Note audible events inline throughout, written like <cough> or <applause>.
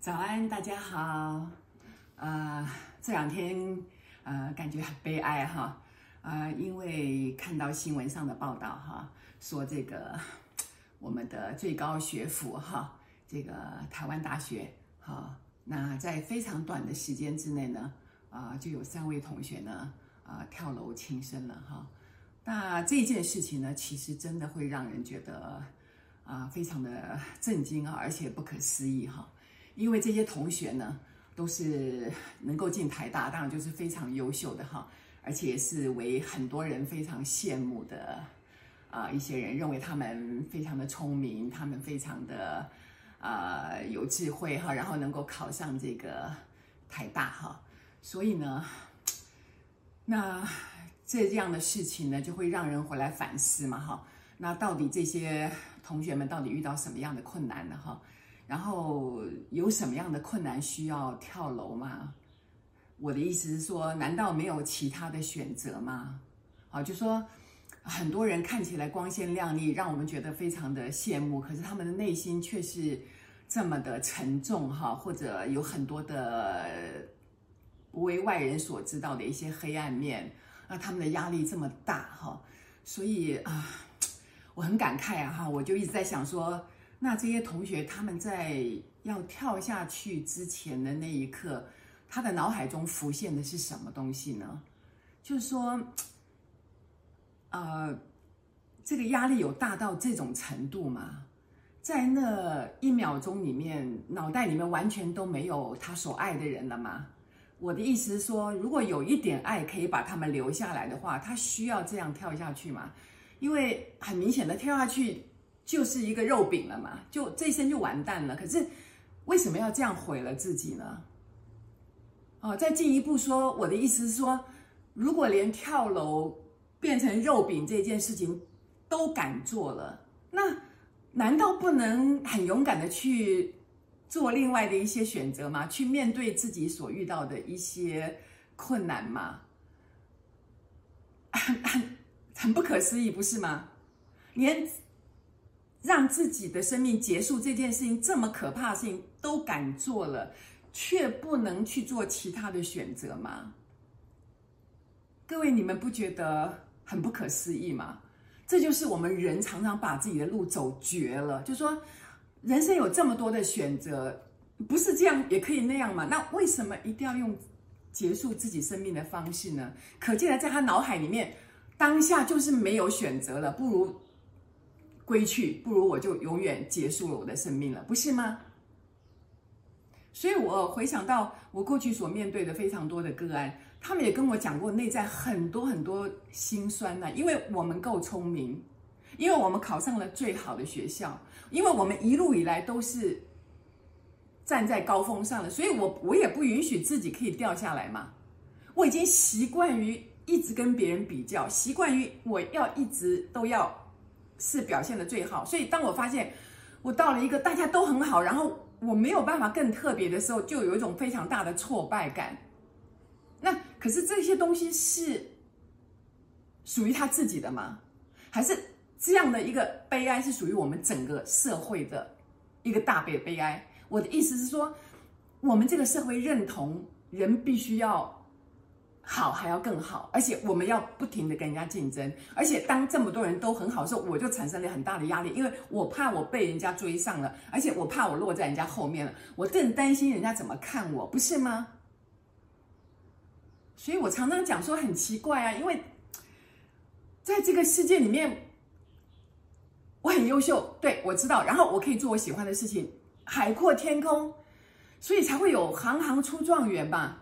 早安，大家好。啊、呃，这两天呃，感觉很悲哀哈。啊、呃，因为看到新闻上的报道哈，说这个我们的最高学府哈，这个台湾大学哈，那在非常短的时间之内呢，啊、就有三位同学呢，啊、跳楼轻生了哈。那这件事情呢，其实真的会让人觉得啊、非常的震惊啊，而且不可思议哈。因为这些同学呢，都是能够进台大，当然就是非常优秀的哈，而且是为很多人非常羡慕的啊、一些人认为他们非常的聪明，他们非常的啊、有智慧哈，然后能够考上这个台大哈，所以呢，那这样的事情呢，就会让人回来反思嘛哈，那到底这些同学们到底遇到什么样的困难呢哈？然后有什么样的困难需要跳楼吗？我的意思是说，难道没有其他的选择吗？好，就说很多人看起来光鲜亮丽，让我们觉得非常的羡慕，可是他们的内心却是这么的沉重哈，或者有很多的不为外人所知道的一些黑暗面，那他们的压力这么大哈，所以啊，<tsk> 我很感慨啊哈，我就一直在想说。那这些同学他们在要跳下去之前的那一刻，他的脑海中浮现的是什么东西呢？就是说，呃，这个压力有大到这种程度吗？在那一秒钟里面，脑袋里面完全都没有他所爱的人了吗？我的意思是说，如果有一点爱可以把他们留下来的话，他需要这样跳下去吗？因为很明显的跳下去。就是一个肉饼了嘛，就这一生就完蛋了。可是为什么要这样毁了自己呢？哦，再进一步说，我的意思是说，如果连跳楼变成肉饼这件事情都敢做了，那难道不能很勇敢的去做另外的一些选择吗？去面对自己所遇到的一些困难吗？很 <coughs> 很很不可思议，不是吗？连。让自己的生命结束这件事情这么可怕的事情都敢做了，却不能去做其他的选择吗？各位，你们不觉得很不可思议吗？这就是我们人常常把自己的路走绝了。就说人生有这么多的选择，不是这样也可以那样嘛？那为什么一定要用结束自己生命的方式呢？可见的，在他脑海里面，当下就是没有选择了，不如。归去，不如我就永远结束了我的生命了，不是吗？所以我回想到我过去所面对的非常多的个案，他们也跟我讲过内在很多很多心酸呢、因为我们够聪明，因为我们考上了最好的学校，因为我们一路以来都是站在高峰上的，所以我我也不允许自己可以掉下来嘛。我已经习惯于一直跟别人比较，习惯于我要一直都要。是表现的最好，所以当我发现我到了一个大家都很好，然后我没有办法更特别的时候，就有一种非常大的挫败感。那可是这些东西是属于他自己的吗？还是这样的一个悲哀是属于我们整个社会的一个大悲悲哀？我的意思是说，我们这个社会认同人必须要。好还要更好，而且我们要不停的跟人家竞争，而且当这么多人都很好的时候，我就产生了很大的压力，因为我怕我被人家追上了，而且我怕我落在人家后面了，我更担心人家怎么看我，不是吗？所以我常常讲说很奇怪啊，因为在这个世界里面，我很优秀，对，我知道，然后我可以做我喜欢的事情，海阔天空，所以才会有行行出状元吧。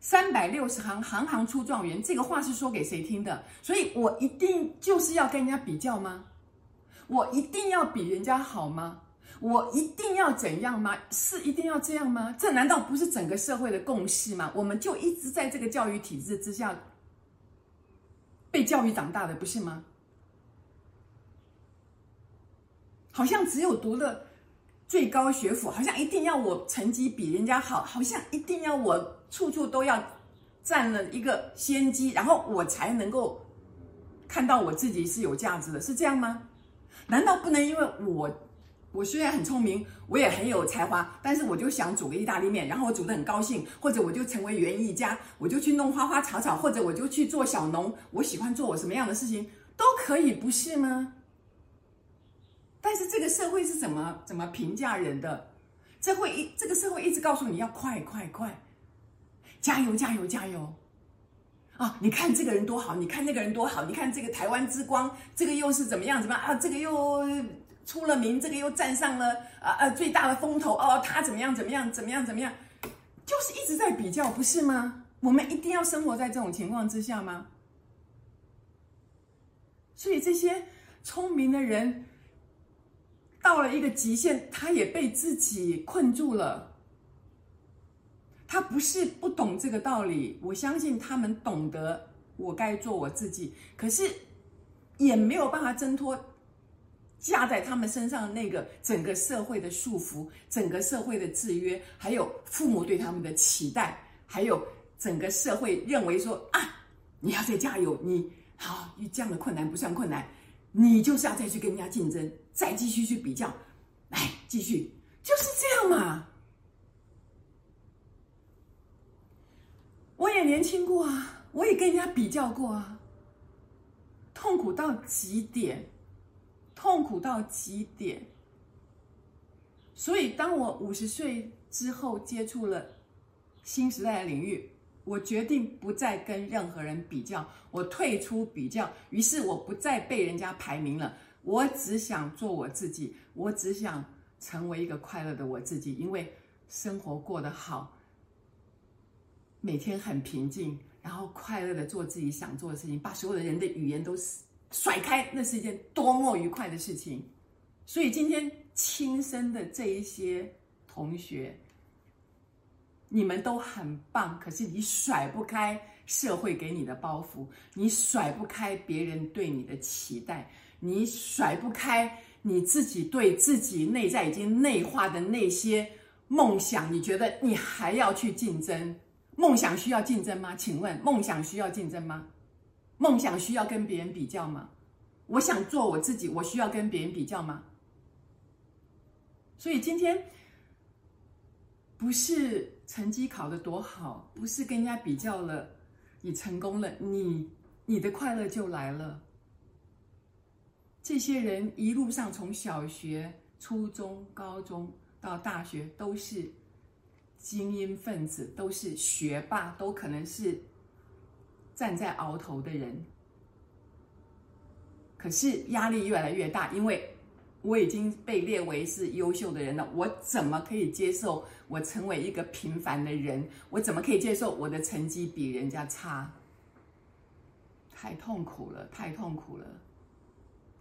三百六十行，行行出状元。这个话是说给谁听的？所以我一定就是要跟人家比较吗？我一定要比人家好吗？我一定要怎样吗？是一定要这样吗？这难道不是整个社会的共识吗？我们就一直在这个教育体制之下被教育长大的，不是吗？好像只有读了最高学府，好像一定要我成绩比人家好，好像一定要我。处处都要占了一个先机，然后我才能够看到我自己是有价值的，是这样吗？难道不能因为我，我虽然很聪明，我也很有才华，但是我就想煮个意大利面，然后我煮得很高兴，或者我就成为园艺家，我就去弄花花草草，或者我就去做小农，我喜欢做我什么样的事情都可以，不是吗？但是这个社会是怎么怎么评价人的？这会一这个社会一直告诉你要快快快，加油加油加油。啊！你看这个人多好，你看那个人多好，你看这个台湾之光，这个又是怎么样？怎么样啊？这个又出了名，这个又站上了啊啊最大的风头哦。他怎么样？怎么样？怎么样？怎么样？就是一直在比较，不是吗？我们一定要生活在这种情况之下吗？所以这些聪明的人到了一个极限，他也被自己困住了。他不是不懂这个道理，我相信他们懂得我该做我自己，可是也没有办法挣脱架在他们身上的那个整个社会的束缚、整个社会的制约，还有父母对他们的期待，还有整个社会认为说啊，你要再加油，你好，你这样的困难不算困难，你就是要再去跟人家竞争，再继续去比较，来继续，就是这样嘛。我也年轻过啊，我也跟人家比较过啊，痛苦到极点，痛苦到极点。所以，当我五十岁之后接触了新时代的领域，我决定不再跟任何人比较，我退出比较，于是我不再被人家排名了。我只想做我自己，我只想成为一个快乐的我自己，因为生活过得好。每天很平静，然后快乐的做自己想做的事情，把所有的人的语言都甩开，那是一件多么愉快的事情。所以今天亲生的这一些同学，你们都很棒，可是你甩不开社会给你的包袱，你甩不开别人对你的期待，你甩不开你自己对自己内在已经内化的那些梦想，你觉得你还要去竞争？梦想需要竞争吗？请问，梦想需要竞争吗？梦想需要跟别人比较吗？我想做我自己，我需要跟别人比较吗？所以今天不是成绩考得多好，不是跟人家比较了，你成功了，你你的快乐就来了。这些人一路上从小学、初中、高中到大学都是。精英分子都是学霸，都可能是站在鳌头的人。可是压力越来越大，因为我已经被列为是优秀的人了。我怎么可以接受我成为一个平凡的人？我怎么可以接受我的成绩比人家差？太痛苦了，太痛苦了！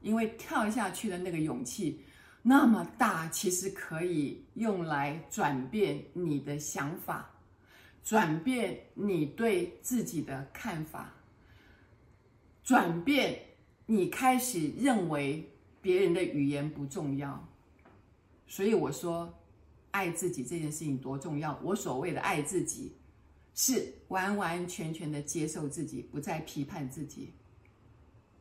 因为跳下去的那个勇气。那么大，其实可以用来转变你的想法，转变你对自己的看法，转变你开始认为别人的语言不重要。所以我说，爱自己这件事情多重要。我所谓的爱自己，是完完全全的接受自己，不再批判自己，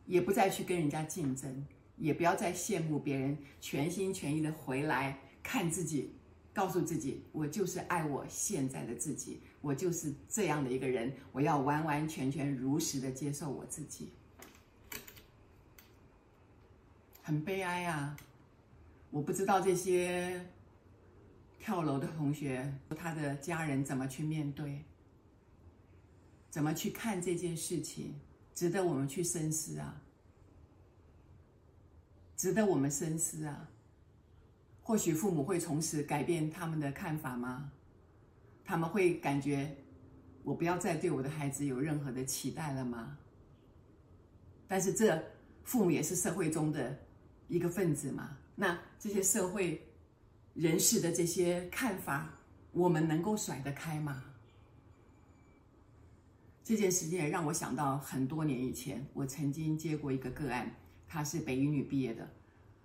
也不再去跟人家竞争。也不要再羡慕别人，全心全意的回来看自己，告诉自己，我就是爱我现在的自己，我就是这样的一个人，我要完完全全如实的接受我自己。很悲哀啊！我不知道这些跳楼的同学，他的家人怎么去面对，怎么去看这件事情，值得我们去深思啊！值得我们深思啊！或许父母会从此改变他们的看法吗？他们会感觉我不要再对我的孩子有任何的期待了吗？但是这父母也是社会中的一个分子嘛。那这些社会人士的这些看法，我们能够甩得开吗？这件事情也让我想到很多年以前，我曾经接过一个个案。他是北一女毕业的，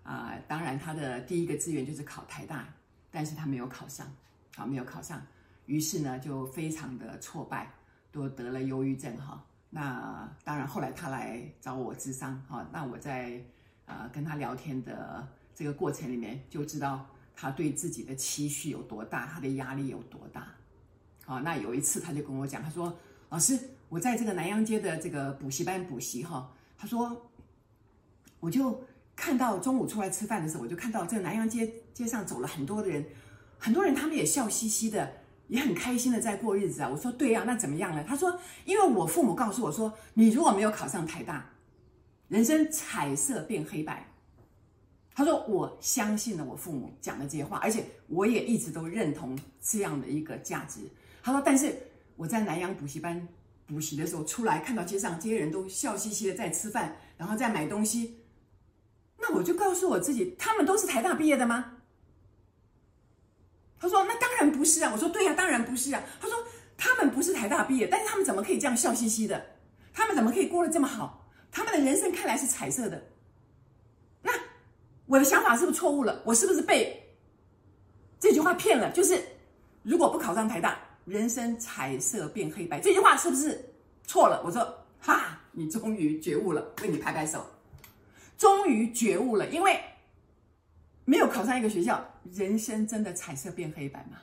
啊、当然他的第一个志愿就是考台大，但是他没有考上，啊，没有考上，于是呢就非常的挫败，都得了忧郁症哈，那当然，后来他来找我咨商，哈，那我在呃跟他聊天的这个过程里面，就知道他对自己的期许有多大，他的压力有多大。好，那有一次他就跟我讲，他说：“老师，我在这个南洋街的这个补习班补习，哈，他说，我就看到中午出来吃饭的时候，我就看到这个南洋街街上走了很多的人，很多人他们也笑嘻嘻的。”也很开心的在过日子啊！我说对呀，那怎么样呢？他说，因为我父母告诉我说，你如果没有考上台大，人生彩色变黑白。他说，我相信了我父母讲的这些话，而且我也一直都认同这样的一个价值。他说，但是我在南阳补习班补习的时候，出来看到街上这些人都笑嘻嘻的在吃饭，然后在买东西，那我就告诉我自己，他们都是台大毕业的吗？他说：“那当然不是啊！”我说：“对呀，当然不是啊！”他说：“他们不是台大毕业，但是他们怎么可以这样笑嘻嘻的？他们怎么可以过得这么好？他们的人生看来是彩色的。那我的想法是不是错误了？我是不是被这句话骗了？就是如果不考上台大，人生彩色变黑白，这句话是不是错了？”我说：“哈，你终于觉悟了，为你拍拍手，终于觉悟了，因为。”没有考上一个学校，人生真的彩色变黑白吗？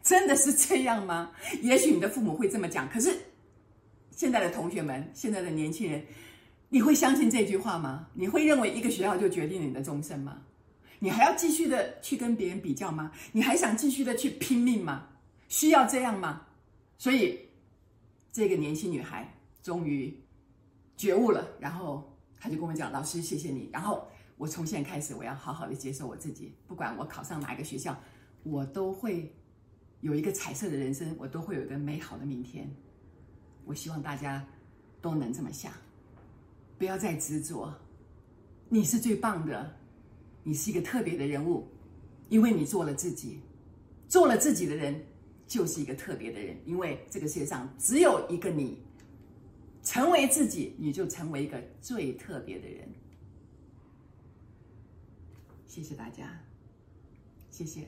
真的是这样吗？<laughs> 也许你的父母会这么讲，可是现在的同学们，现在的年轻人，你会相信这句话吗？你会认为一个学校就决定了你的终身吗？你还要继续的去跟别人比较吗？你还想继续的去拼命吗？需要这样吗？所以，这个年轻女孩终于觉悟了，然后她就跟我讲：“老师，谢谢你。”然后。我从现在开始，我要好好的接受我自己。不管我考上哪一个学校，我都会有一个彩色的人生，我都会有一个美好的明天。我希望大家都能这么想，不要再执着。你是最棒的，你是一个特别的人物，因为你做了自己。做了自己的人就是一个特别的人，因为这个世界上只有一个你。成为自己，你就成为一个最特别的人。谢谢大家，谢谢。